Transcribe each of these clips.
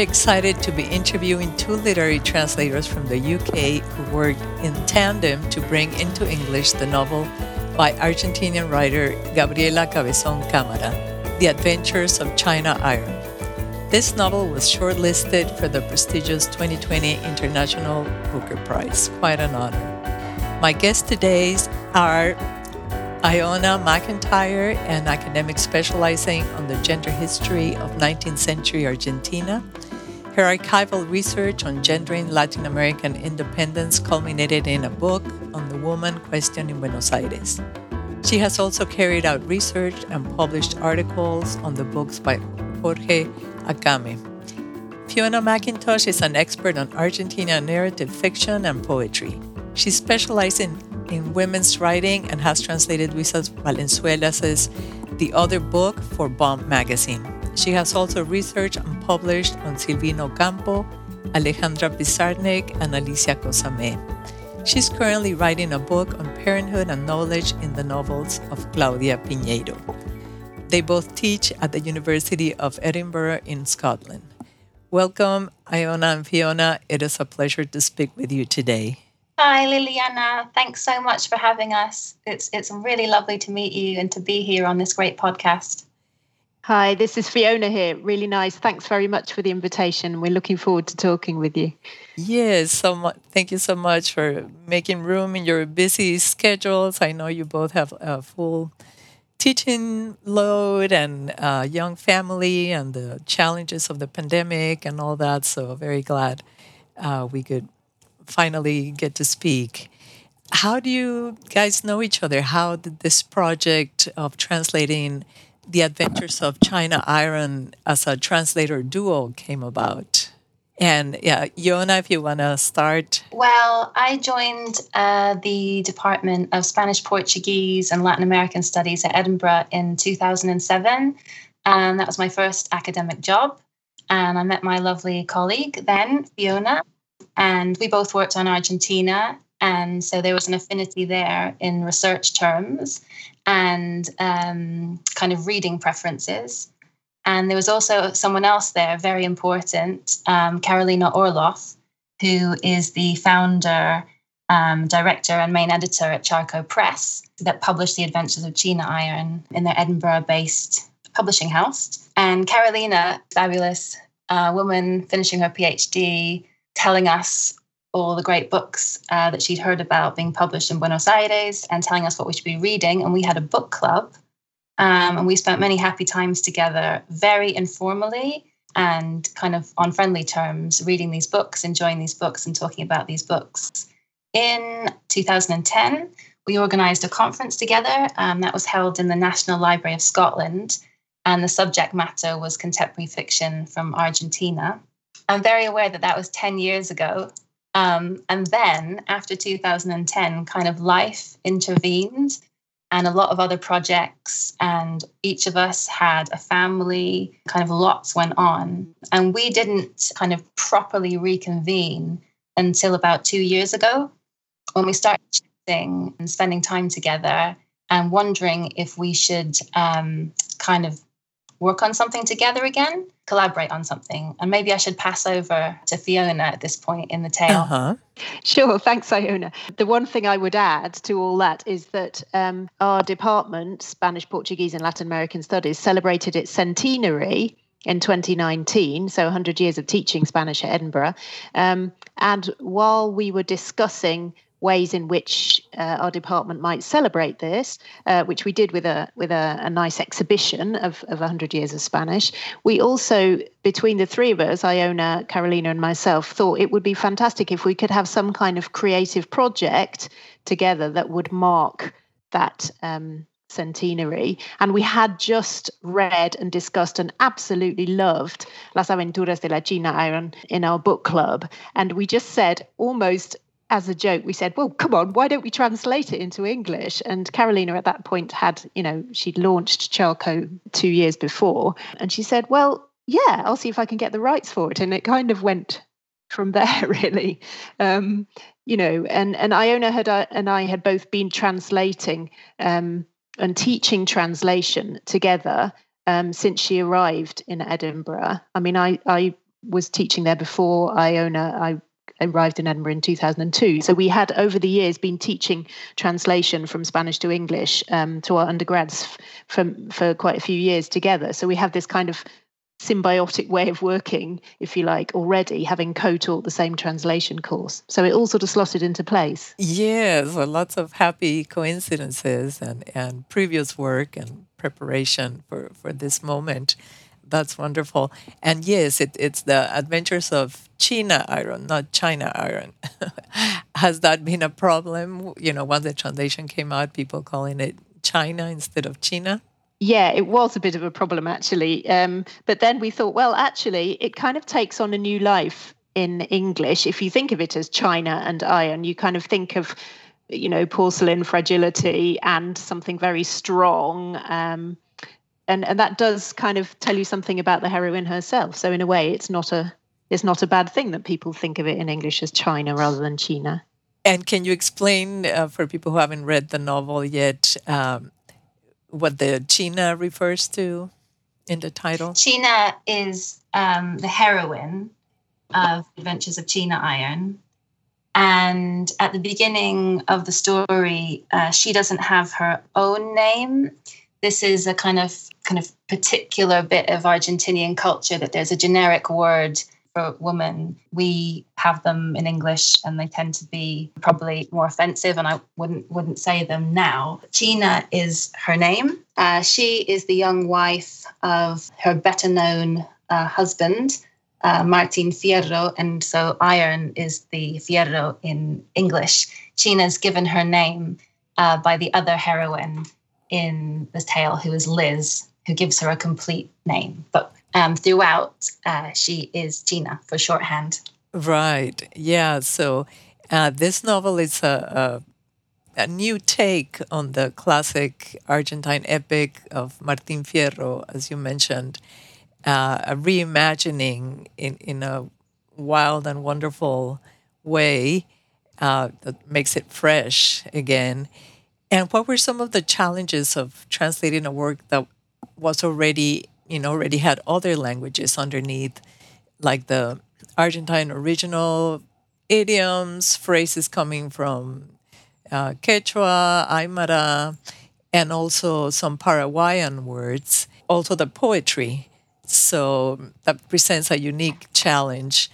excited to be interviewing two literary translators from the UK who worked in tandem to bring into English the novel by Argentinian writer Gabriela Cabezon Camara, The Adventures of China Iron. This novel was shortlisted for the prestigious 2020 International Booker Prize. Quite an honor. My guests today are Iona Macintyre, an academic specializing on the gender history of 19th century Argentina. Her archival research on gender in Latin American independence culminated in a book on the woman question in Buenos Aires. She has also carried out research and published articles on the books by Jorge Agame. Fiona Mackintosh is an expert on Argentina narrative fiction and poetry. She specializes in in women's writing and has translated Luisa Valenzuela's The Other Book for Bomb magazine. She has also researched and published on Silvina Ocampo, Alejandra Pizarnik, and Alicia Kozameh. She's currently writing a book on parenthood and knowledge in the novels of Claudia Piñeiro. They both teach at the University of Edinburgh in Scotland. Welcome, Iona and Fiona. It is a pleasure to speak with you today. Hi, Liliana. Thanks so much for having us. It's it's really lovely to meet you and to be here on this great podcast. Hi, this is Fiona here. Really nice. Thanks very much for the invitation. We're looking forward to talking with you. Yes, so much. Thank you so much for making room in your busy schedules. I know you both have a full teaching load and a young family and the challenges of the pandemic and all that. So very glad uh, we could finally get to speak. How do you guys know each other? How did this project of translating the adventures of China Iron as a translator duo came about? And yeah, Iona, if you want to start. Well, I joined uh, the Department of Spanish, Portuguese, and Latin American Studies at Edinburgh in 2007. And that was my first academic job. And I met my lovely colleague then, Fiona, and we both worked on Argentina. And so there was an affinity there in research terms and um, kind of reading preferences. And there was also someone else there, very important, um, Carolina Orloff, who is the founder, um, director, and main editor at Charco Press, that published The Adventures of China Iron in their Edinburgh based publishing house. And Carolina, fabulous uh, woman finishing her PhD, telling us all the great books uh, that she'd heard about being published in Buenos Aires and telling us what we should be reading. And we had a book club. Um, and we spent many happy times together, very informally and kind of on friendly terms, reading these books, enjoying these books, and talking about these books. In 2010, we organized a conference together um, that was held in the National Library of Scotland. And the subject matter was contemporary fiction from Argentina. I'm very aware that that was 10 years ago. Um, and then after 2010, kind of life intervened and a lot of other projects. And each of us had a family, kind of lots went on. And we didn't kind of properly reconvene until about two years ago when we started chatting and spending time together and wondering if we should um, kind of work on something together again, collaborate on something. And maybe I should pass over to Fiona at this point in the tale. Uh-huh. Sure, thanks, Iona. The one thing I would add to all that is that um, our department, Spanish, Portuguese, and Latin American Studies, celebrated its centenary in 2019, so 100 years of teaching Spanish at Edinburgh. Um, and while we were discussing ways in which uh, our department might celebrate this, uh, which we did with a with a, a, nice exhibition of, of 100 years of Spanish. We also, between the three of us, Iona, Carolina, and myself, thought it would be fantastic if we could have some kind of creative project together that would mark that um, centenary. And we had just read and discussed and absolutely loved Las Aventuras de la China Iron in our book club. And we just said almost as a joke, we said, well, come on, why don't we translate it into English? And Carolina at that point had, you know, she'd launched Charco two years before. And she said, well, yeah, I'll see if I can get the rights for it. And it kind of went from there, really. Um, you know, and, and Iona had uh, and I had both been translating um, and teaching translation together um, since she arrived in Edinburgh. I mean, I, I was teaching there before Iona. I arrived in Edinburgh in 2002. So we had over the years been teaching translation from Spanish to English um, to our undergrads for quite a few years together. So we have this kind of symbiotic way of working, if you like, already having co-taught the same translation course. So it all sort of slotted into place. Yes, lots of happy coincidences and, and previous work and preparation for, for this moment. That's wonderful. And yes, it, it's the adventures of China iron, not China iron. Has that been a problem? You know, once the translation came out, people calling it China instead of China? Yeah, it was a bit of a problem actually. Um, but then we thought, well, actually, it kind of takes on a new life in English. If you think of it as China and iron, you kind of think of, you know, porcelain fragility and something very strong. Um, and and that does kind of tell you something about the heroine herself. So in a way, it's not a it's not a bad thing that people think of it in English as China rather than China. And can you explain uh, for people who haven't read the novel yet um, what the China refers to in the title? China is um, the heroine of Adventures of China Iron. And at the beginning of the story, uh, she doesn't have her own name. This is a kind of kind of particular bit of Argentinian culture that there's a generic word for women. We have them in English and they tend to be probably more offensive and I wouldn't wouldn't say them now. China is her name. Uh, she is the young wife of her better known uh, husband, uh, Martin Fierro, and so iron is the Fierro in English. China's given her name uh, by the other heroine in the tale, who is Liz, who gives her a complete name. But um, throughout, uh, she is China for shorthand. Right. Yeah. So uh, this novel is a, a, a, new take on the classic Argentine epic of Martin Fierro, as you mentioned, uh, a reimagining in, in a wild and wonderful way uh, that makes it fresh again. And what were some of the challenges of translating a work that was already you know already had other languages underneath like the argentine original idioms phrases coming from uh, quechua aymara and also some paraguayan words also the poetry. So that presents a unique challenge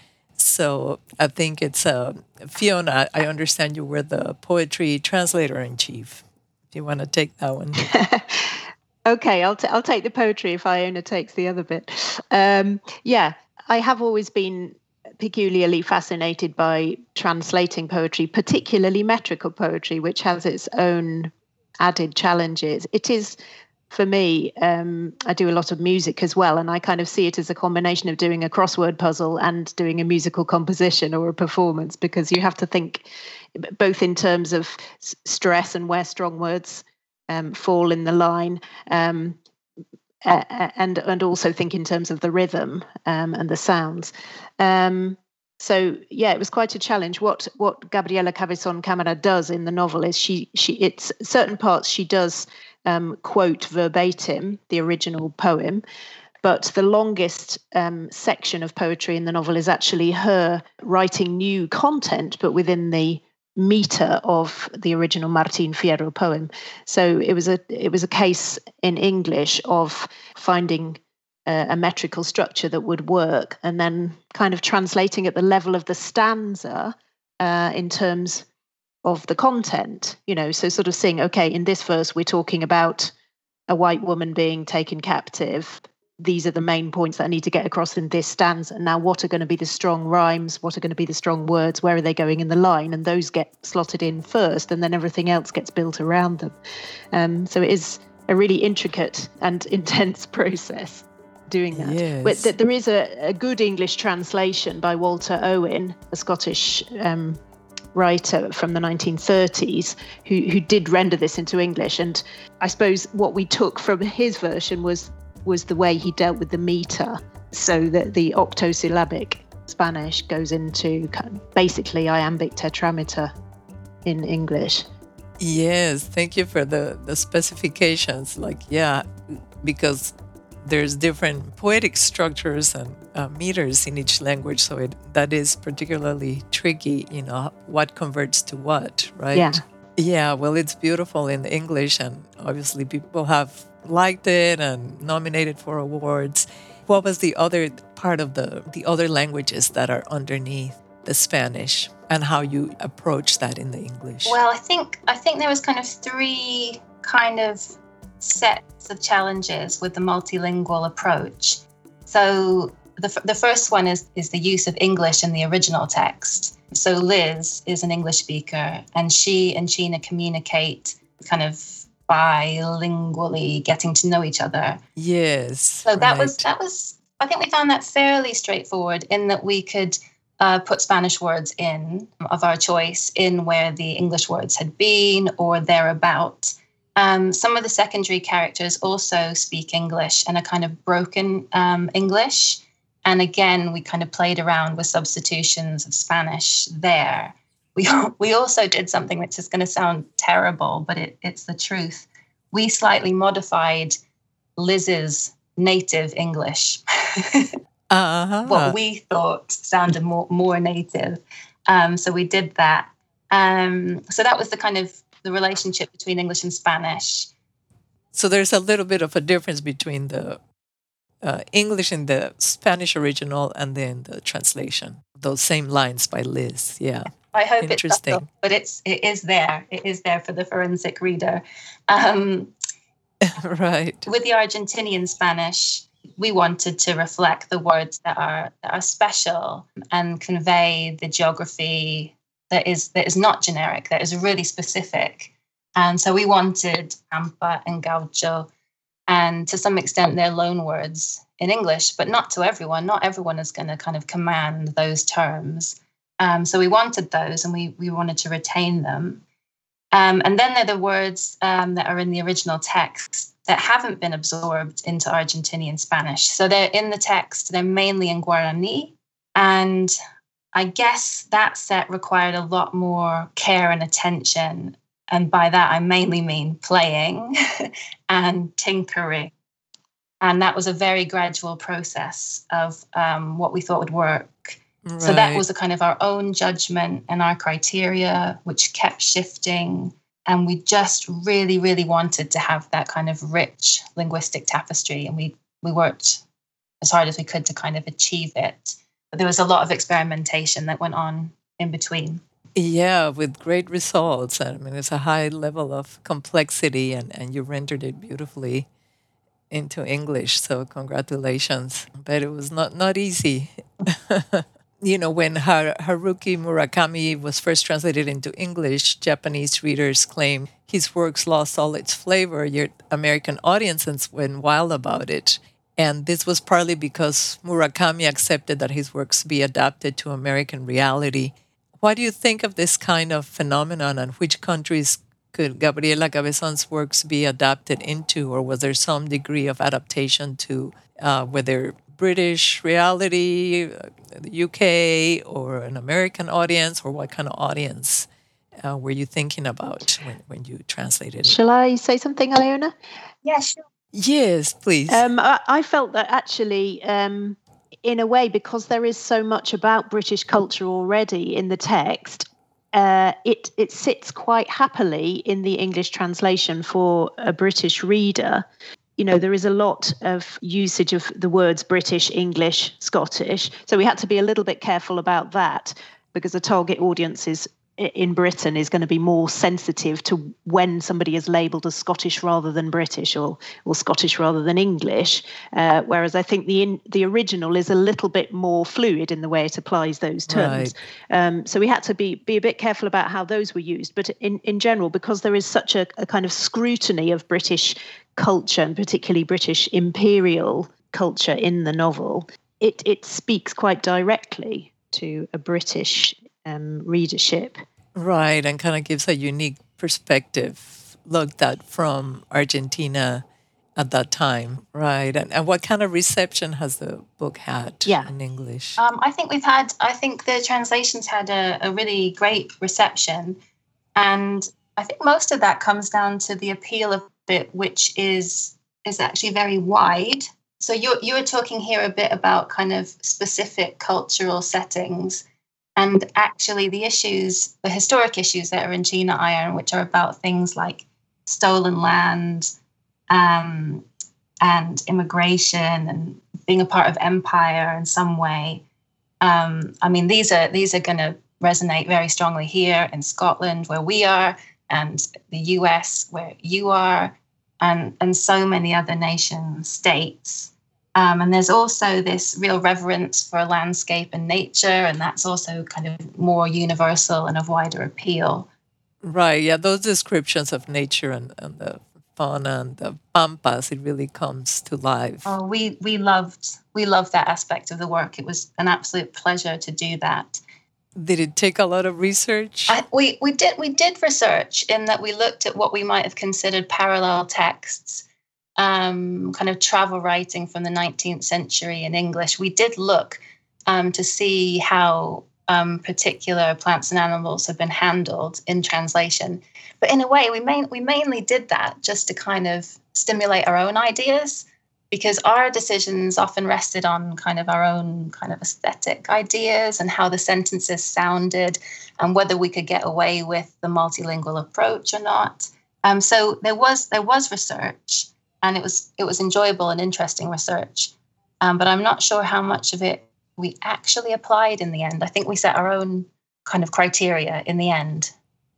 so i think it's uh, fiona i understand you were the poetry translator in chief do you want to take that one Okay, I'll t- I'll take the poetry if Iona takes the other bit. Um, yeah, I have always been peculiarly fascinated by translating poetry, particularly metrical poetry, which has its own added challenges. It is for me, um, I do a lot of music as well, and I kind of see it as a combination of doing a crossword puzzle and doing a musical composition or a performance because you have to think both in terms of stress and where strong words um, fall in the line. Um, and and also think in terms of the rhythm um, and the sounds. Um, so yeah, it was quite a challenge. What what Gabriela Cabezon Camara does in the novel is she she it's certain parts she does um, quote verbatim the original poem, but the longest um, section of poetry in the novel is actually her writing new content, but within the meter of the original Martin Fierro poem. So it was a it was a case in English of finding a, a metrical structure that would work, and then kind of translating at the level of the stanza uh, in terms of the content. You know, so sort of saying, okay, in this verse we're talking about a white woman being taken captive these are the main points that I need to get across in this stanza. Now, what are going to be the strong rhymes? What are going to be the strong words? Where are they going in the line? And those get slotted in first, and then everything else gets built around them. Um, so it is a really intricate and intense process doing that. Yes. But there is a, a, good English translation by Walter Owen, a Scottish um, writer from the 1930s who, who did render this into English. And I suppose what we took from his version was was the way he dealt with the meter, so that the octosyllabic Spanish goes into basically iambic tetrameter in English. Yes, thank you for the, the specifications. Like, yeah, because there's different poetic structures and uh, meters in each language, so it, that is particularly tricky. You know what converts to what, right? Yeah. Yeah. Well, it's beautiful in the English, and obviously people have liked it and nominated for awards. What was the other part of the the other languages that are underneath the Spanish, and how you approach that in the English? Well, I think I think there was kind of three kind of sets of challenges with the multilingual approach. So the, the first one is, is the use of English in the original text. So Liz is an English speaker, and she and China communicate kind of bilingually, getting to know each other. Yes. So that right. was that was. I think we found that fairly straightforward in that we could uh, put Spanish words in of our choice in where the English words had been or thereabout. Um, some of the secondary characters also speak English and a kind of broken um, English. And again, we kind of played around with substitutions of Spanish there. We, we also did something which is going to sound terrible, but it, it's the truth. We slightly modified Liz's native English. uh-huh. What we thought sounded more, more native. Um, so we did that. Um, so that was the kind of the relationship between English and Spanish. So there's a little bit of a difference between the uh, English in the Spanish original and then the translation. Those same lines by Liz. Yeah. I hope Interesting. it's subtle, but it's it is there. It is there for the forensic reader. Um, right. With the Argentinian Spanish, we wanted to reflect the words that are that are special and convey the geography that is that is not generic, that is really specific. And so we wanted pampa and gaucho, and to some extent they're loan words in English, but not to everyone. Not everyone is going to kind of command those terms. Um, so we wanted those, and we we wanted to retain them. Um, and then they're the words um, that are in the original text that haven't been absorbed into Argentinian Spanish. So they're in the text. They're mainly in Guarani, and I guess that set required a lot more care and attention. And by that, I mainly mean playing and tinkering. And that was a very gradual process of um, what we thought would work. Right. So that was a kind of our own judgment and our criteria, which kept shifting. And we just really, really wanted to have that kind of rich linguistic tapestry. And we, we worked as hard as we could to kind of achieve it there was a lot of experimentation that went on in between. Yeah, with great results. I mean, it's a high level of complexity, and, and you rendered it beautifully into English. So, congratulations. But it was not, not easy. you know, when Har- Haruki Murakami was first translated into English, Japanese readers claim his works lost all its flavor, yet American audiences went wild about it. And this was partly because Murakami accepted that his works be adapted to American reality. What do you think of this kind of phenomenon and which countries could Gabriela Cabezon's works be adapted into, or was there some degree of adaptation to uh, whether British reality, uh, the UK, or an American audience, or what kind of audience uh, were you thinking about when, when you translated it? Shall I say something, Iona? Yeah, sure. Yes, please. Um, I, I, felt that actually, um, in a way, because there is so much about British culture already in the text, uh, it it sits quite happily in the English translation for a British reader. You know, there is a lot of usage of the words British, English, Scottish. So we had to be a little bit careful about that because the target audience is in Britain is going to be more sensitive to when somebody is labelled as Scottish rather than British or or Scottish rather than English. Uh, whereas I think the in, the original is a little bit more fluid in the way it applies those terms. Right. Um, so we had to be be a bit careful about how those were used. But in in general, because there is such a, a kind of scrutiny of British culture and particularly British imperial culture in the novel, it it speaks quite directly to a British um, readership. Right, and kind of gives a unique perspective looked at from Argentina at that time, right? And, and what kind of reception has the book had yeah. in English? Um, I think we've had, I think the translations had a, a really great reception. And I think most of that comes down to the appeal of it, which is is actually very wide so you're you're talking here a bit about kind of specific cultural settings and actually the issues the historic issues that are in China Iron which are about things like stolen land um, and immigration and being a part of empire in some way um, I mean these are these are going to resonate very strongly here in Scotland where we are and the US where you are and, and so many other nation states. Um, and there's also this real reverence for landscape and nature, and that's also kind of more universal and of wider appeal. Right, yeah, those descriptions of nature and, and the fauna and the pampas, it really comes to life. Oh, we we loved we loved that aspect of the work. It was an absolute pleasure to do that. Did it take a lot of research? I, we we did we did research in that we looked at what we might have considered parallel texts, um, kind of travel writing from the 19th century in English. We did look um, to see how um, particular plants and animals have been handled in translation. But in a way, we main, we mainly did that just to kind of stimulate our own ideas because our decisions often rested on kind of our own kind of aesthetic ideas and how the sentences sounded and whether we could get away with the multilingual approach or not. Um, so there was there was research and it was it was enjoyable and interesting research, um, but I'm not sure how much of it we actually applied in the end. I think we set our own kind of criteria in the end.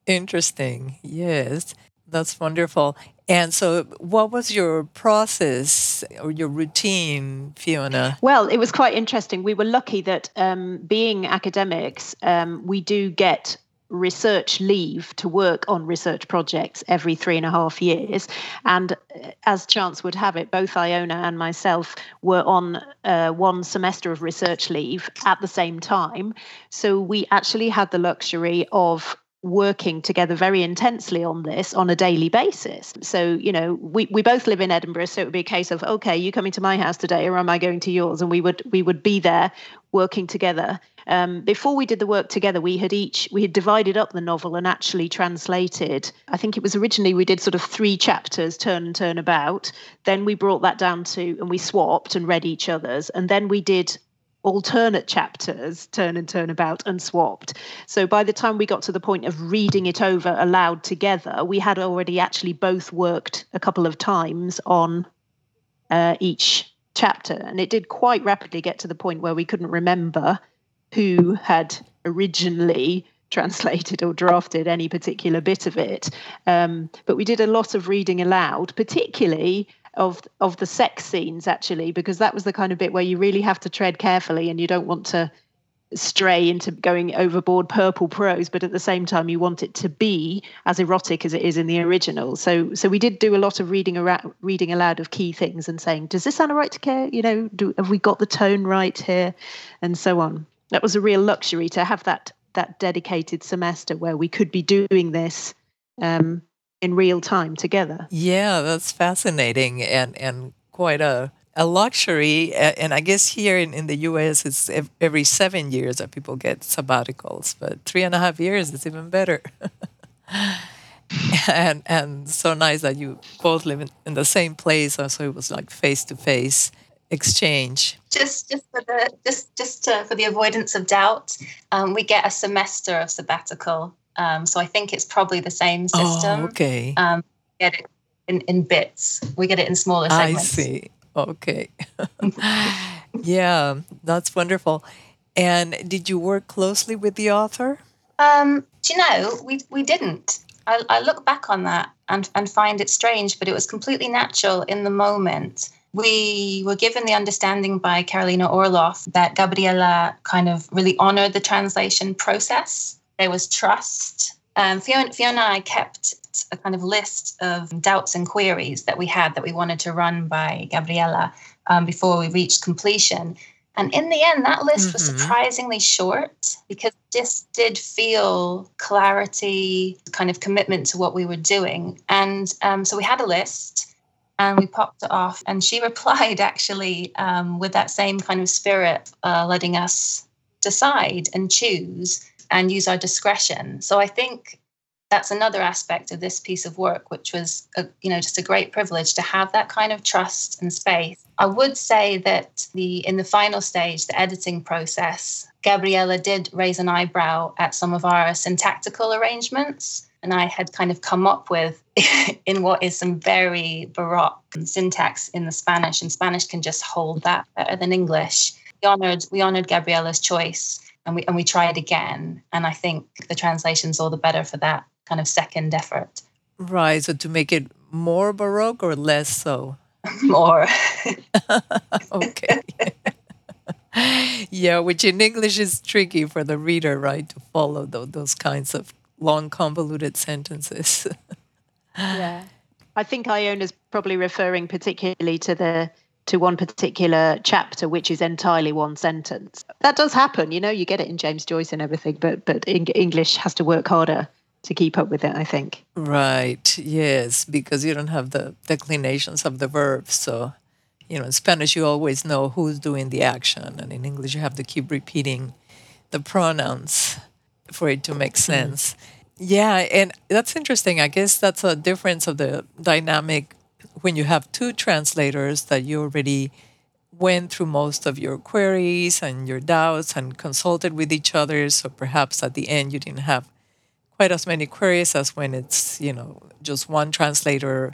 Interesting. Yes, that's wonderful. And so, what was your process or your routine, Fiona? Well, it was quite interesting. We were lucky that um, being academics, um, we do get research leave to work on research projects every three and a half years. And uh, as chance would have it, both Iona and myself were on uh, one semester of research leave at the same time. So we actually had the luxury of working together very intensely on this on a daily basis. So, you know, we, we both live in Edinburgh, so it would be a case of, okay, you coming to my house today or am I going to yours? And we would we would be there working together. Um, before we did the work together, we had each we had divided up the novel and actually translated. I think it was originally we did sort of three chapters, turn and turn about. Then we brought that down to and we swapped and read each other's, and then we did alternate chapters, turn and turn about, and swapped. So by the time we got to the point of reading it over aloud together, we had already actually both worked a couple of times on uh, each chapter. And it did quite rapidly get to the point where we couldn't remember who had originally translated or drafted any particular bit of it. Um, but we did a lot of reading aloud, particularly of of the sex scenes actually because that was the kind of bit where you really have to tread carefully and you don't want to stray into going overboard purple prose but at the same time you want it to be as erotic as it is in the original. So so we did do a lot of reading around reading aloud of key things and saying does this sound right to care you know do have we got the tone right here? And so on. That was a real luxury to have that that dedicated semester where we could be doing this um, in real time together. Yeah, that's fascinating and and quite a a luxury. And I guess here in, in the US, it's every seven years that people get sabbaticals, but three and a half years is even better. and and so nice that you both live in, in the same place. So it was like face to face exchange. Just just for the just just to, for the avoidance of doubt, um, we get a semester of sabbatical um, so I think it's probably the same oh, system. Oh, okay. Um, get it in, in bits. We get it in smaller segments. I see. Okay. yeah, that's wonderful. And did you work closely with the author? Um, do you know, we, we didn't. I, I look back on that and, and find it strange, but it was completely natural in the moment. We were given the understanding by Carolina Orloff that Gabriela kind of really honored the translation process there was trust. Um, Fiona, Fiona and I kept a kind of list of doubts and queries that we had that we wanted to run by Gabriela um, before we reached completion. And in the end, that list mm-hmm. was surprisingly short because this did feel clarity, kind of commitment to what we were doing. And um, so we had a list and we popped it off. And she replied actually um, with that same kind of spirit, uh, letting us decide and choose and use our discretion. So I think that's another aspect of this piece of work, which was, a, you know, just a great privilege to have that kind of trust and space I would say that the in the final stage, the editing process, Gabriela did raise an eyebrow at some of our syntactical arrangements. And I had kind of come up with in what is some very baroque syntax in the Spanish, and Spanish can just hold that better than English. We honored we honored Gabriela's choice and we and we tried again. And I think the translation's all the better for that kind of second effort. Right. So to make it more baroque or less so? more. okay. yeah, which in English is tricky for the reader, right, to follow those kinds of long, convoluted sentences. yeah. I think Iona's probably referring particularly to the to one particular chapter, which is entirely one sentence. That does happen, you know. You get it in James Joyce and everything, but but English has to work harder to keep up with it. I think. Right. Yes, because you don't have the declinations of the verbs, so you know, in Spanish, you always know who's doing the action, and in English, you have to keep repeating the pronouns for it to make mm-hmm. sense. Mm-hmm. Yeah, and that's interesting. I guess that's a difference of the dynamic when you have two translators that you already went through most of your queries and your doubts and consulted with each other. So perhaps at the end, you didn't have quite as many queries as when it's, you know, just one translator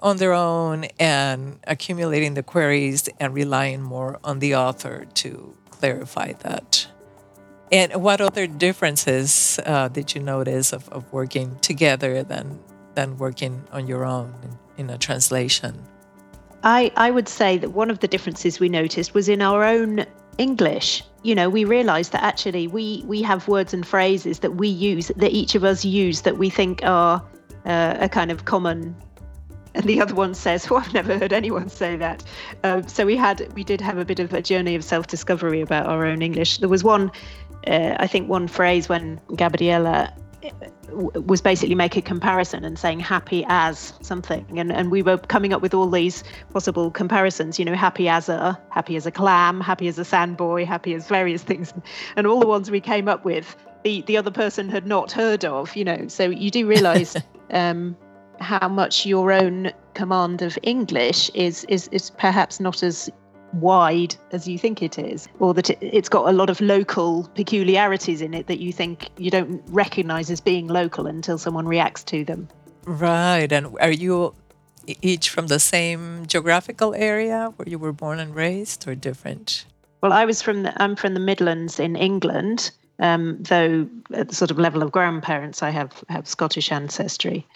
on their own and accumulating the queries and relying more on the author to clarify that. And what other differences uh, did you notice of, of working together than than working on your own in a translation? I, I would say that one of the differences we noticed was in our own English. You know, we realized that actually we we have words and phrases that we use that each of us use that we think are uh, a kind of common and the other one says, "Oh, I've never heard anyone say that." Um, so we had, we did have a bit of a journey of self-discovery about our own English. There was one, uh, I think, one phrase when Gabriela uh, was basically make a comparison and saying happy as something. And and we were coming up with all these possible comparisons you know happy as a happy as a clam happy as a sandboy happy as various things. And all the ones we came up with the the other person had not heard of you know. So you do realize um, how much your own command of English is is is perhaps not as wide as you think it is, or that it, it's got a lot of local peculiarities in it that you think you don't recognize as being local until someone reacts to them. Right. And are you each from the same geographical area where you were born and raised, or different? Well, I was from the, I'm from the Midlands in England, um, though at the sort of level of grandparents, I have have Scottish ancestry.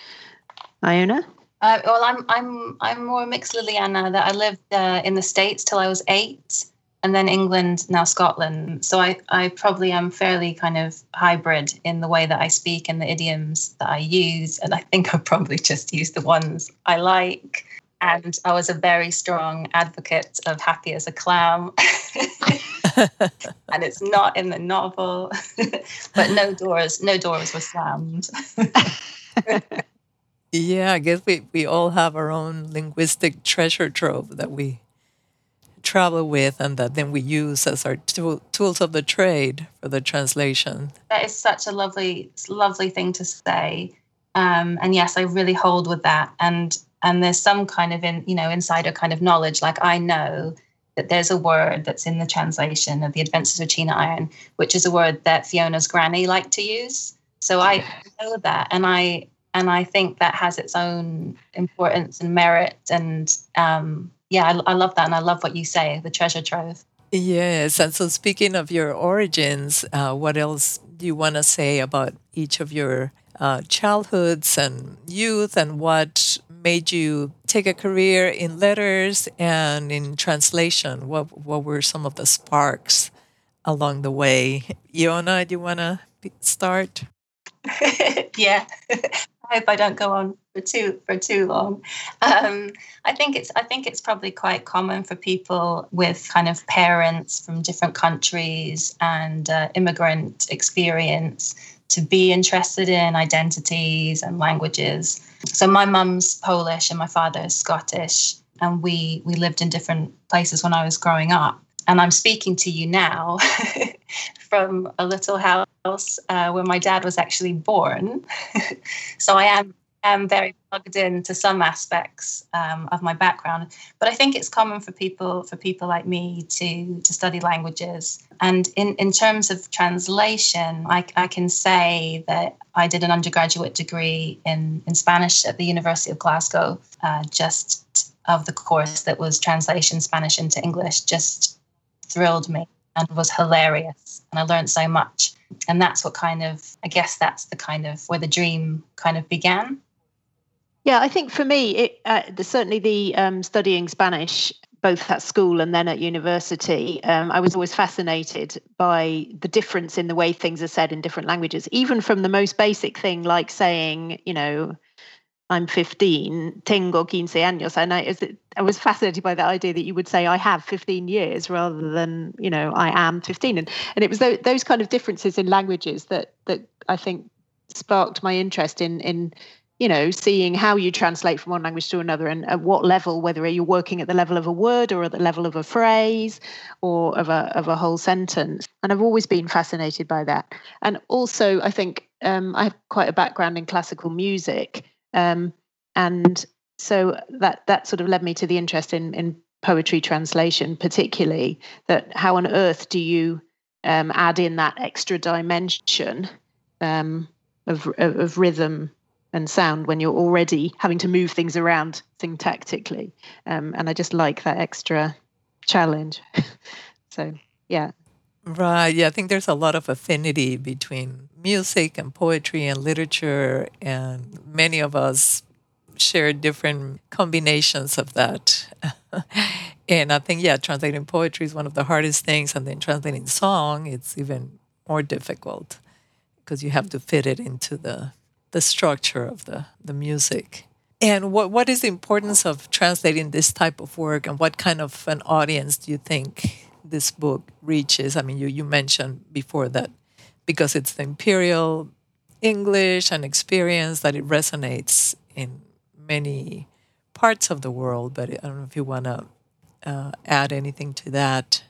Iona? Uh, well, I'm I'm I'm more mixed Liliana. That I lived uh, in the states till I was eight, and then England, now Scotland. So I I probably am fairly kind of hybrid in the way that I speak and the idioms that I use, and I think I probably just use the ones I like. And I was a very strong advocate of happy as a clam. and it's not in the novel, but no doors, no doors were slammed. Yeah, I guess we, we all have our own linguistic treasure trove that we travel with and that then we use as our tool, tools of the trade for the translation. That is such a lovely, lovely thing to say. Um, and yes, I really hold with that. And and there's some kind of in you know insider kind of knowledge. Like I know that there's a word that's in the translation of the Adventures of China Iron, which is a word that Fiona's granny liked to use. So I know that, and I and I think that has its own importance and merit. And um, yeah, I, I love that, and I love what you say, the treasure trove. Yes, and so speaking of your origins, uh, what else do you want to say about each of your uh, childhoods and youth, and what made you take a career in letters and in translation? What what were some of the sparks along the way? Iona, do you want to start? yeah, I hope I don't go on for too for too long. Um, I think it's I think it's probably quite common for people with kind of parents from different countries and uh, immigrant experience to be interested in identities and languages. So my mum's Polish and my father's Scottish, and we we lived in different places when I was growing up. And I'm speaking to you now from a little house uh, where my dad was actually born. so I am am very plugged into some aspects um, of my background, but I think it's common for people for people like me to to study languages. And in in terms of translation, I, I can say that I did an undergraduate degree in in Spanish at the University of Glasgow, uh, just of the course that was translation Spanish into English. Just thrilled me and was hilarious, and I learned so much. And that's what kind of i guess that's the kind of where the dream kind of began. Yeah i think for me it uh, the, certainly the um, studying spanish both at school and then at university um, i was always fascinated by the difference in the way things are said in different languages even from the most basic thing like saying you know I'm 15, tengo 15 años. And I, I was fascinated by the idea that you would say I have 15 years rather than, you know, I am 15. And, and it was those, those kind of differences in languages that, that I think sparked my interest in, in, you know, seeing how you translate from one language to another and at what level, whether you're working at the level of a word or at the level of a phrase or of a, of a whole sentence. And I've always been fascinated by that. And also, I think um, I have quite a background in classical music. Um, and so that that sort of led me to the interest in in poetry translation, particularly that how on earth do you um, add in that extra dimension um, of, of, of rhythm and sound when you're already having to move things around syntactically, um, and I just like that extra challenge. so yeah. Right. Yeah, I think there's a lot of affinity between music and poetry and literature, and many of us share different combinations of that. and I think, yeah, translating poetry is one of the hardest things, and then translating song, it's even more difficult because you have to fit it into the the structure of the the music. And what what is the importance of translating this type of work, and what kind of an audience do you think this book reaches. I mean, you, you mentioned before that because it's the imperial English and experience that it resonates in many parts of the world. But I don't know if you want to uh, add anything to that.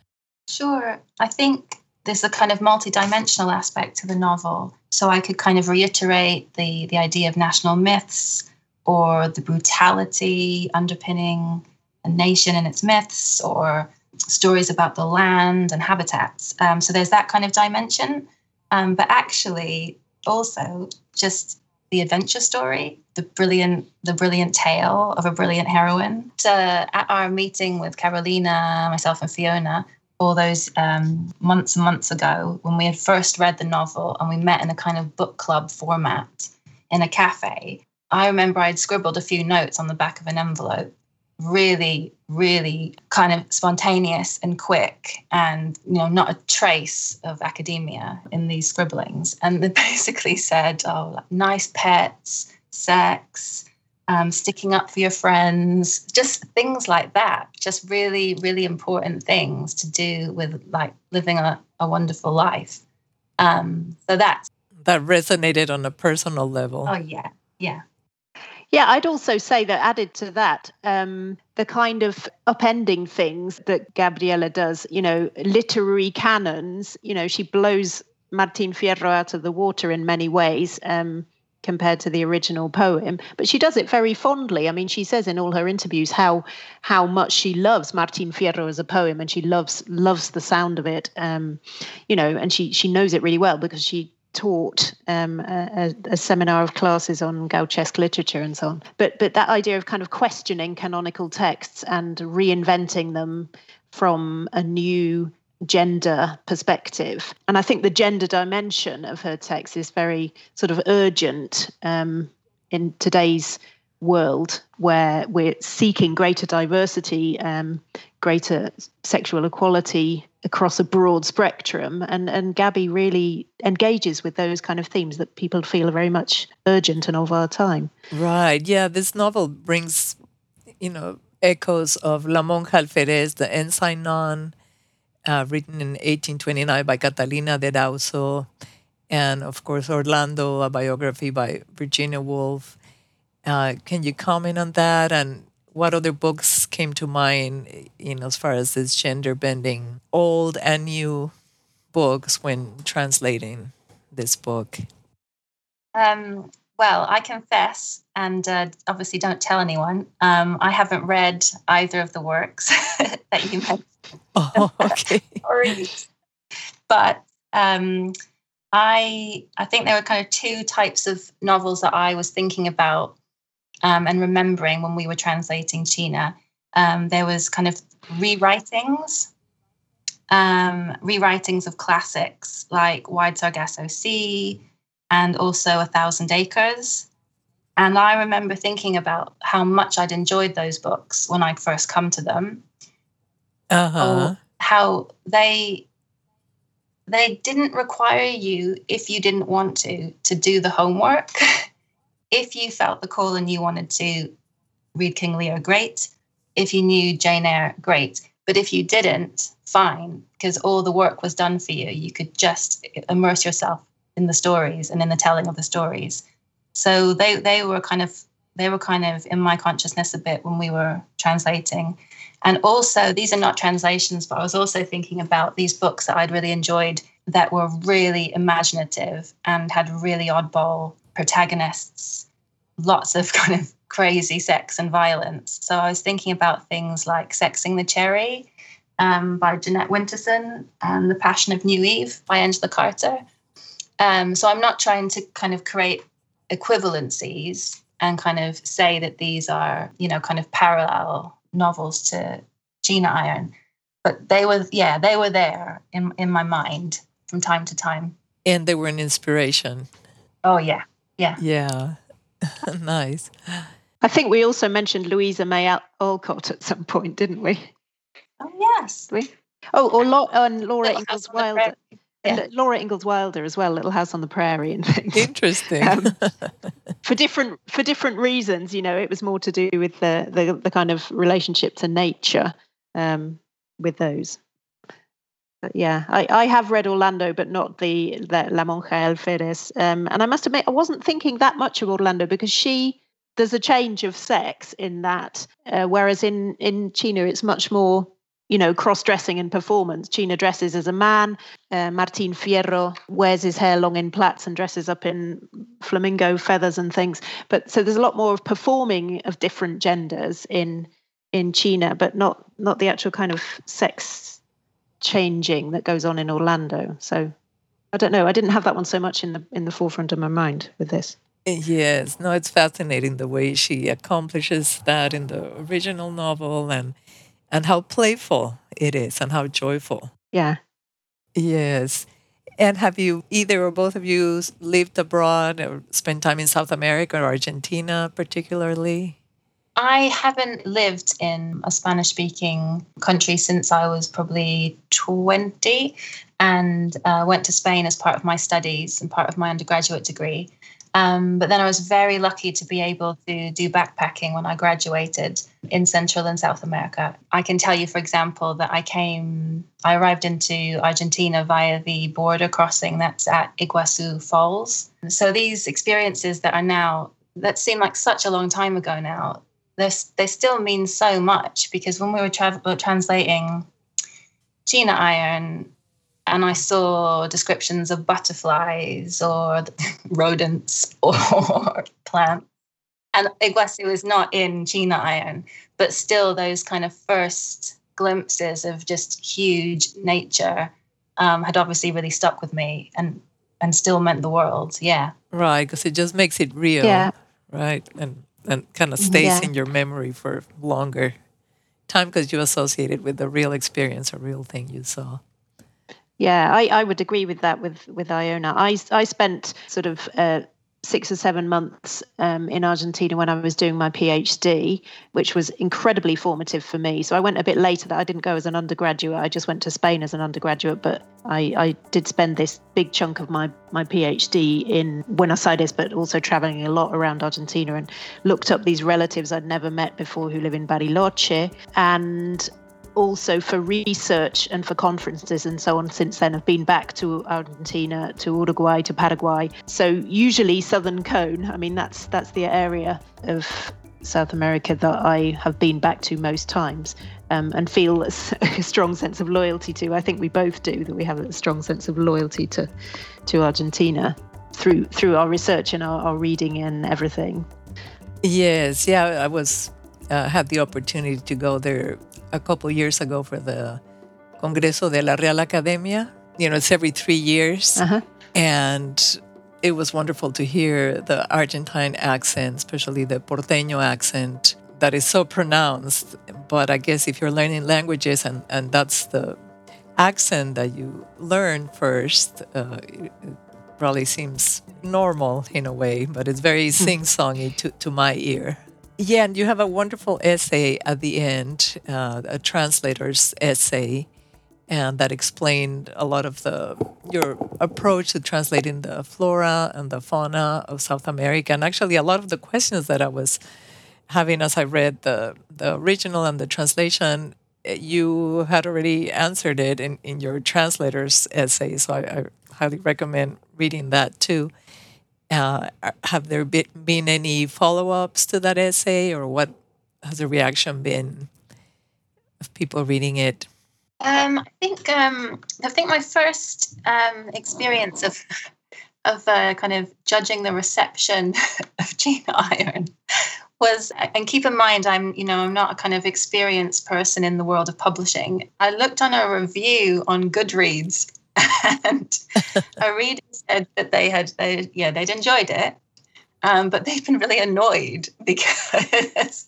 Sure. I think there's a kind of multidimensional aspect to the novel. So I could kind of reiterate the, the idea of national myths or the brutality underpinning a nation and its myths or stories about the land and habitats. Um, so there's that kind of dimension. Um, but actually, also just the adventure story, the brilliant, the brilliant tale of a brilliant heroine. So at our meeting with Carolina, myself, and Fiona, all those um, months and months ago, when we had first read the novel and we met in a kind of book club format in a cafe, I remember I'd scribbled a few notes on the back of an envelope really really kind of spontaneous and quick and you know not a trace of academia in these scribblings. And they basically said oh like, nice pets sex um, sticking up for your friends just things like that. Just really really important things to do with like living a, a wonderful life. Um, so that's that resonated on a personal level. Oh yeah. Yeah yeah, I'd also say that added to that, um, the kind of upending things that Gabriela does, you know, literary canons, you know, she blows Martin Fierro out of the water in many ways. Um, compared to the original poem but she does it very fondly i mean she says in all her interviews how how much she loves martin fierro as a poem and she loves loves the sound of it um, you know and she she knows it really well because she taught um, a, a, seminar of classes on Gauchesque literature and so on. But but that idea of kind of questioning canonical texts and reinventing them from a new gender perspective. And I think the gender dimension of her text is very sort of urgent um, in today's world where we're seeking greater diversity, um, greater sexual equality across a broad spectrum. And, and Gabby really engages with those kind of themes that people feel are very much urgent and of our time. Right. Yeah. This novel brings, you know, echoes of La Monja Alferez, the ensign nun, uh, written in 1829 by Catalina de Erauso, and of course, Orlando, a biography by Virginia Woolf. Uh, can you comment on that and what other books came to mind, you know, as far as this gender bending, old and new books when translating this book? Um, well, I confess, and uh, obviously don't tell anyone. Um, I haven't read either of the works that you mentioned. Oh, okay. but um, I I think there were kind of two types of novels that I was thinking about um, and remembering when we were translating China. Um, there was kind of rewritings, um, rewritings of classics like Wide Sargasso Sea and also A Thousand Acres. And I remember thinking about how much I'd enjoyed those books when I'd first come to them. Uh-huh. How they they didn't require you if you didn't want to to do the homework. if you felt the call and you wanted to read King Lear, great. If you knew Jane Eyre, great. But if you didn't, fine, because all the work was done for you. You could just immerse yourself in the stories and in the telling of the stories. So they they were kind of they were kind of in my consciousness a bit when we were translating. And also, these are not translations, but I was also thinking about these books that I'd really enjoyed that were really imaginative and had really oddball protagonists, lots of kind of crazy sex and violence. So I was thinking about things like Sexing the Cherry um, by Jeanette Winterson and The Passion of New Eve by Angela Carter. Um, so I'm not trying to kind of create equivalencies and kind of say that these are, you know, kind of parallel novels to China Iron. But they were, yeah, they were there in, in my mind from time to time. And they were an inspiration. Oh, yeah. Yeah. Yeah. nice. I think we also mentioned Louisa May Alcott at some point, didn't we? Oh, yes. We? Oh, or Lo- and Laura Ingalls Wilder. Yeah. And Laura Ingalls Wilder as well, Little House on the Prairie and things. Interesting. um, for different for different reasons, you know, it was more to do with the the, the kind of relationship to nature um, with those. Yeah, I, I have read Orlando, but not the, the La Monja Alferez. Um, and I must admit, I wasn't thinking that much of Orlando because she there's a change of sex in that, uh, whereas in in China it's much more you know, cross dressing and performance. China dresses as a man. Uh, Martin Fierro wears his hair long in plaits and dresses up in flamingo feathers and things. But so there's a lot more of performing of different genders in in China, but not not the actual kind of sex changing that goes on in Orlando. So I don't know. I didn't have that one so much in the in the forefront of my mind with this. Yes, no, it's fascinating the way she accomplishes that in the original novel and and how playful it is and how joyful. Yeah. Yes. And have you either or both of you lived abroad or spent time in South America or Argentina particularly? I haven't lived in a Spanish speaking country since I was probably 20 and uh, went to Spain as part of my studies and part of my undergraduate degree. Um, but then I was very lucky to be able to do backpacking when I graduated in Central and South America. I can tell you, for example, that I came, I arrived into Argentina via the border crossing that's at Iguazu Falls. So these experiences that are now, that seem like such a long time ago now, they still mean so much because when we were tra- translating China Iron, and I saw descriptions of butterflies or rodents or plants. And Iguazu is not in China Iron, but still those kind of first glimpses of just huge nature um, had obviously really stuck with me and and still meant the world. Yeah. Right, because it just makes it real. Yeah. Right, and and kind of stays yeah. in your memory for longer time because you associate it with the real experience or real thing you saw. Yeah, I, I would agree with that with with Iona. I I spent sort of uh, six or seven months um, in Argentina when I was doing my PhD, which was incredibly formative for me. So I went a bit later. That I didn't go as an undergraduate. I just went to Spain as an undergraduate, but I, I did spend this big chunk of my my PhD in Buenos Aires, but also traveling a lot around Argentina and looked up these relatives I'd never met before who live in Bariloche and also for research and for conferences and so on since then. I've been back to Argentina, to Uruguay, to Paraguay. So usually Southern Cone. I mean, that's that's the area of South America that I have been back to most times um, and feel a, strong sense of loyalty to. I think we both do that. We have a strong sense of loyalty to to Argentina. through through our research and our, our reading and everything. Yes, yeah, I was uh, had the opportunity to go there a couple years ago for the Congreso de la Real Academia. You know, it's every three years, Uh-huh. and it was wonderful to hear the Argentine accent, especially the porteño accent, that is so pronounced. But I guess if you're learning languages and, and that's the accent that you learn first, uh, it probably seems normal in a way, but it's very sing songy to, to my ear. Yeah, and you have a wonderful essay at the end, uh, a translator's essay and that explained a lot of the your approach to translating the flora and the fauna of South America, and actually a lot of the questions that I was having as I read the the original and the translation, eh, you had already answered it in, in your translator's essay. So I, I highly recommend reading that too. Uh, have there been, been any follow ups to that essay, or what has the reaction been of people reading it? Um, I think um, I think my first um, experience of of uh, kind of judging the reception of China Iron was, and keep in mind, I'm you know I'm not a kind of experienced person in the world of publishing. I looked on a review on Goodreads, and a reader said that they had they yeah they'd enjoyed it, um, but they'd been really annoyed because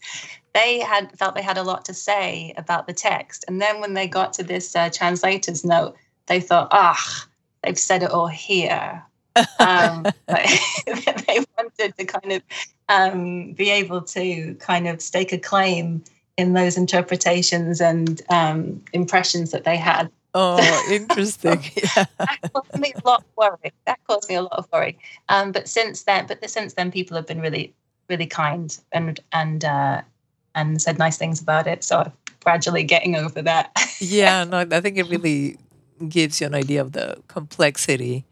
they had felt they had a lot to say about the text. And then when they got to this uh, translator's note, they thought, ah, they've said it all here. um, they wanted to kind of um, be able to kind of stake a claim in those interpretations and um, impressions that they had. Oh, interesting. yeah. That caused me a lot of worry. That caused me a lot of worry. Um, but since then, but since then, people have been really, really kind and and uh, and said nice things about it. So I'm gradually getting over that. yeah, no, I think it really gives you an idea of the complexity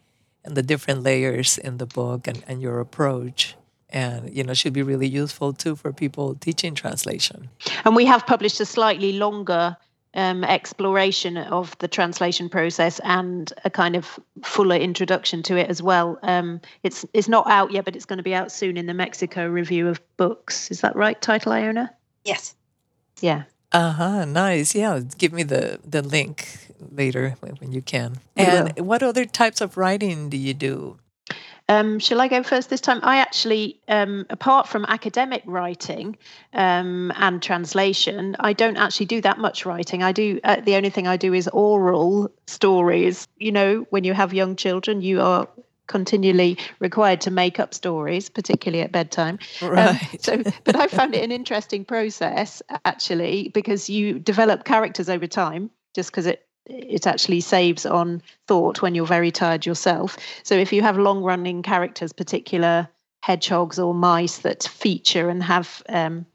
and the different layers in the book and, and your approach. And, you know, should be really useful too for people teaching translation. And we have published a slightly longer um, exploration of the translation process and a kind of fuller introduction to it as well. Um, it's it's not out yet, but it's going to be out soon in the Mexico Review of Books. Is that right, title Iona? Yes. Yeah. Uh huh. Nice. Yeah. Give me the the link later when, when you can. And what other types of writing do you do? Um, shall I go first this time? I actually, um, apart from academic writing um, and translation, I don't actually do that much writing. I do uh, the only thing I do is oral stories. You know, when you have young children, you are continually required to make up stories, particularly at bedtime. Um, Right. so, but I found it an interesting process actually because you develop characters over time, just because it it actually saves on thought when you're very tired yourself. So if you have long running characters, particular hedgehogs or mice that feature and have um,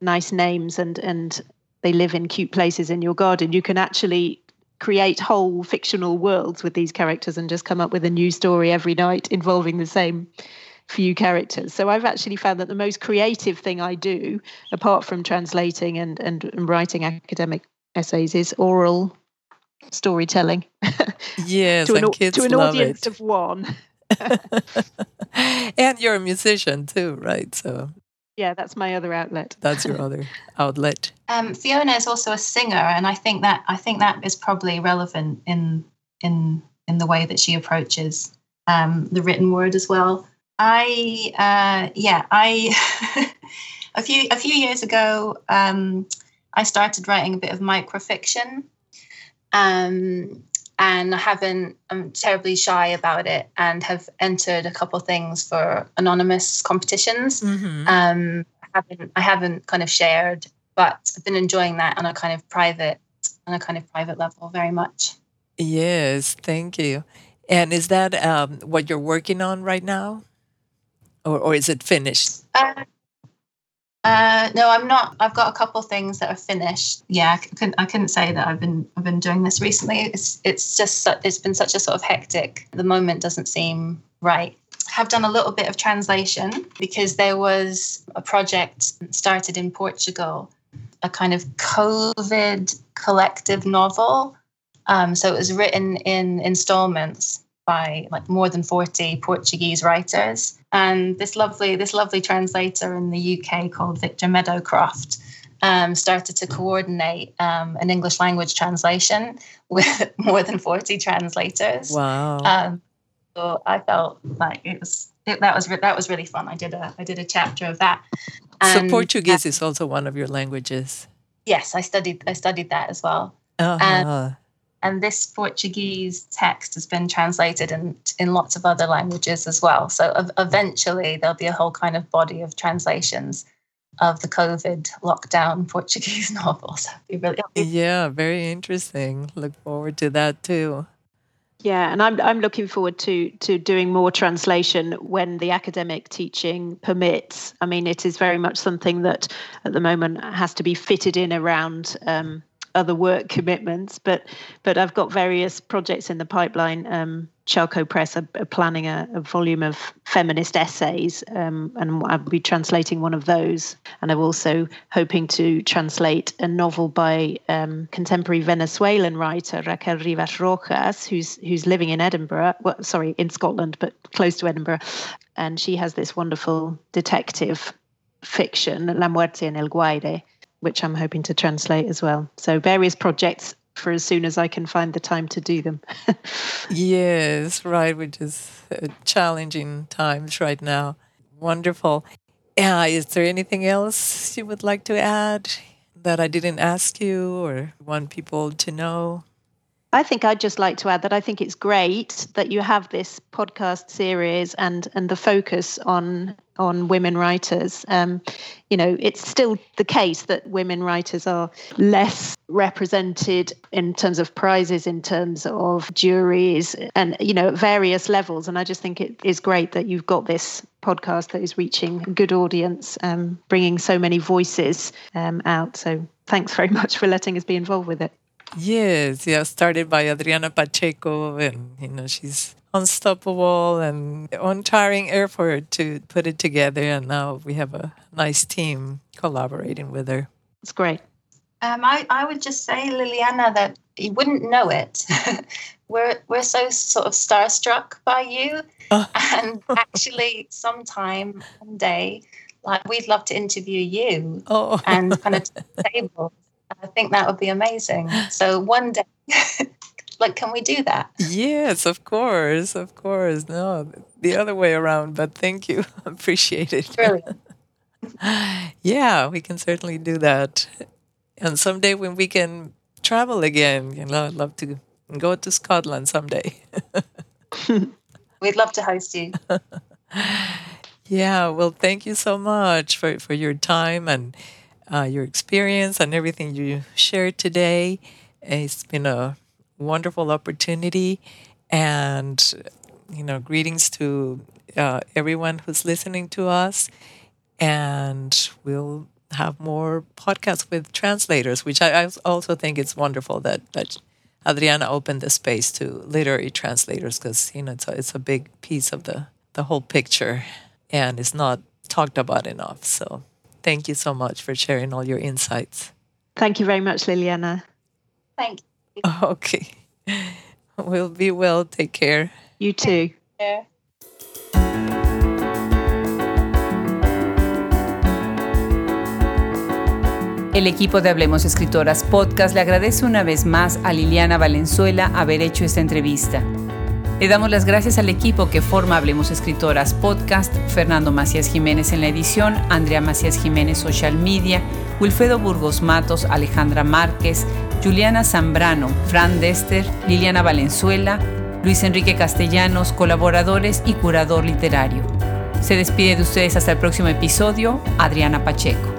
nice names and and they live in cute places in your garden, you can actually create whole fictional worlds with these characters and just come up with a new story every night involving the same few characters. So I've actually found that the most creative thing I do, apart from translating and, and, and writing academic essays, is oral storytelling Yes, to an, and kids to an love audience it. of one. and you're a musician too, right? So Yeah, that's my other outlet. that's your other outlet. Um, Fiona is also a singer, and I think that I think that is probably relevant in in in the way that she approaches um, the written word as well. I uh, yeah I a few a few years ago um, I started writing a bit of microfiction, um, and I haven't I'm terribly shy about it and have entered a couple things for anonymous competitions. Mhm. Um, I haven't I haven't kind of shared, but I've been enjoying that on a kind of private on a kind of private level very much. Yes, thank you. And is that um, what you're working on right now, or or is it finished? Uh, uh, no, I'm not. I've got a couple things that are finished. Yeah, I couldn't. I couldn't say that I've been. I've been doing this recently. It's. It's just. It's been such a sort of hectic. The moment doesn't seem right. Have done a little bit of translation because there was a project started in Portugal, a kind of COVID collective novel. Um, so it was written in installments by like more than 40 Portuguese writers. And this lovely, this lovely translator in the UK called Victor Meadowcroft um, started to coordinate um, an English language translation with more than 40 translators. Wow. Um, so I felt like it was it, that was that was really fun. I did a I did a chapter of that. And, so Portuguese uh, is also one of your languages. Yes, I studied I studied that as well. Uh-huh. And, and this Portuguese text has been translated in in lots of other languages as well. So eventually there'll be a whole kind of body of translations of the COVID lockdown Portuguese novels. Really, yeah, very interesting. Look forward to that too. Yeah, and I'm I'm looking forward to to doing more translation when the academic teaching permits. I mean, it is very much something that at the moment has to be fitted in around um, other work commitments. But but I've got various projects in the pipeline. Um, Charco Press are, are planning a, a, volume of feminist essays, um, and I'll be translating one of those. And I'm also hoping to translate a novel by um, contemporary Venezuelan writer Raquel Rivas Rojas, who's who's living in Edinburgh. Well, sorry, in Scotland, but close to Edinburgh. And she has this wonderful detective fiction, La Muerte en el Guaire, which I'm hoping to translate as well. So various projects for as soon as I can find the time to do them. yes, right, which is uh, challenging times right now. Wonderful. Yeah, is there anything else you would like to add that I didn't ask you or want people to know? I think I'd just like to add that I think it's great that you have this podcast series and and the focus on on women writers. Um, you know, it's still the case that women writers are less represented in terms of prizes, in terms of juries, and you know, at various levels. And I just think it is great that you've got this podcast that is reaching a good audience, um, bringing so many voices um, out. So thanks very much for letting us be involved with it. Yes, yeah, started by Adriana Pacheco, and you know she's unstoppable and untiring effort to put it together, and now we have a nice team collaborating with her. It's great. Um, I, I would just say, Liliana, that you wouldn't know it. we're we're so sort of starstruck by you, oh. and actually, sometime one day, like we'd love to interview you oh. and kind of table I think that would be amazing. So one day, like, can we do that? Yes, of course, of course. No, the other way around, but thank you. Appreciate it. Brilliant. yeah, we can certainly do that. And someday when we can travel again, you know, I'd love to go to Scotland someday. We'd love to host you. yeah, well, thank you so much for, for your time and uh, your experience and everything you shared today. It's been a wonderful opportunity. And, you know, greetings to uh, everyone who's listening to us. And we'll have more podcasts with translators, which I, I also think it's wonderful that, that Adriana opened the space to literary translators because, you know, it's a, it's a big piece of the, the whole picture and it's not talked about enough. So Thank you so much for sharing all your insights. Thank you very much, Liliana. Thank you. Okay. We'll be well. Take care. You too. El equipo de Hablemos Escritoras Podcast le agradece una vez más a Liliana Valenzuela haber hecho esta entrevista. Le damos las gracias al equipo que forma Hablemos Escritoras Podcast, Fernando Macías Jiménez en la edición, Andrea Macías Jiménez Social Media, Wilfredo Burgos Matos, Alejandra Márquez, Juliana Zambrano, Fran Dester, Liliana Valenzuela, Luis Enrique Castellanos, colaboradores y curador literario. Se despide de ustedes hasta el próximo episodio, Adriana Pacheco.